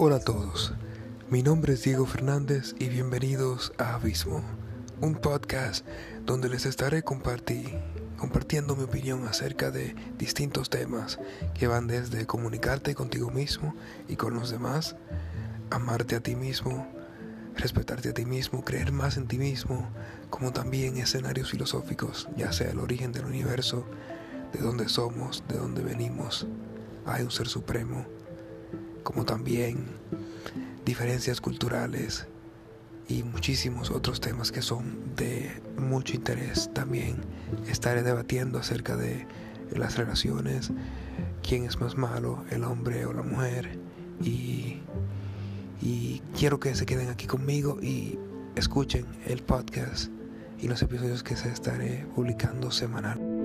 Hola a todos, mi nombre es Diego Fernández y bienvenidos a Abismo, un podcast donde les estaré compartiendo mi opinión acerca de distintos temas que van desde comunicarte contigo mismo y con los demás, amarte a ti mismo, respetarte a ti mismo, creer más en ti mismo, como también escenarios filosóficos, ya sea el origen del universo, de dónde somos, de dónde venimos, hay un ser supremo también diferencias culturales y muchísimos otros temas que son de mucho interés. También estaré debatiendo acerca de las relaciones, quién es más malo, el hombre o la mujer. Y, y quiero que se queden aquí conmigo y escuchen el podcast y los episodios que se estaré publicando semanal.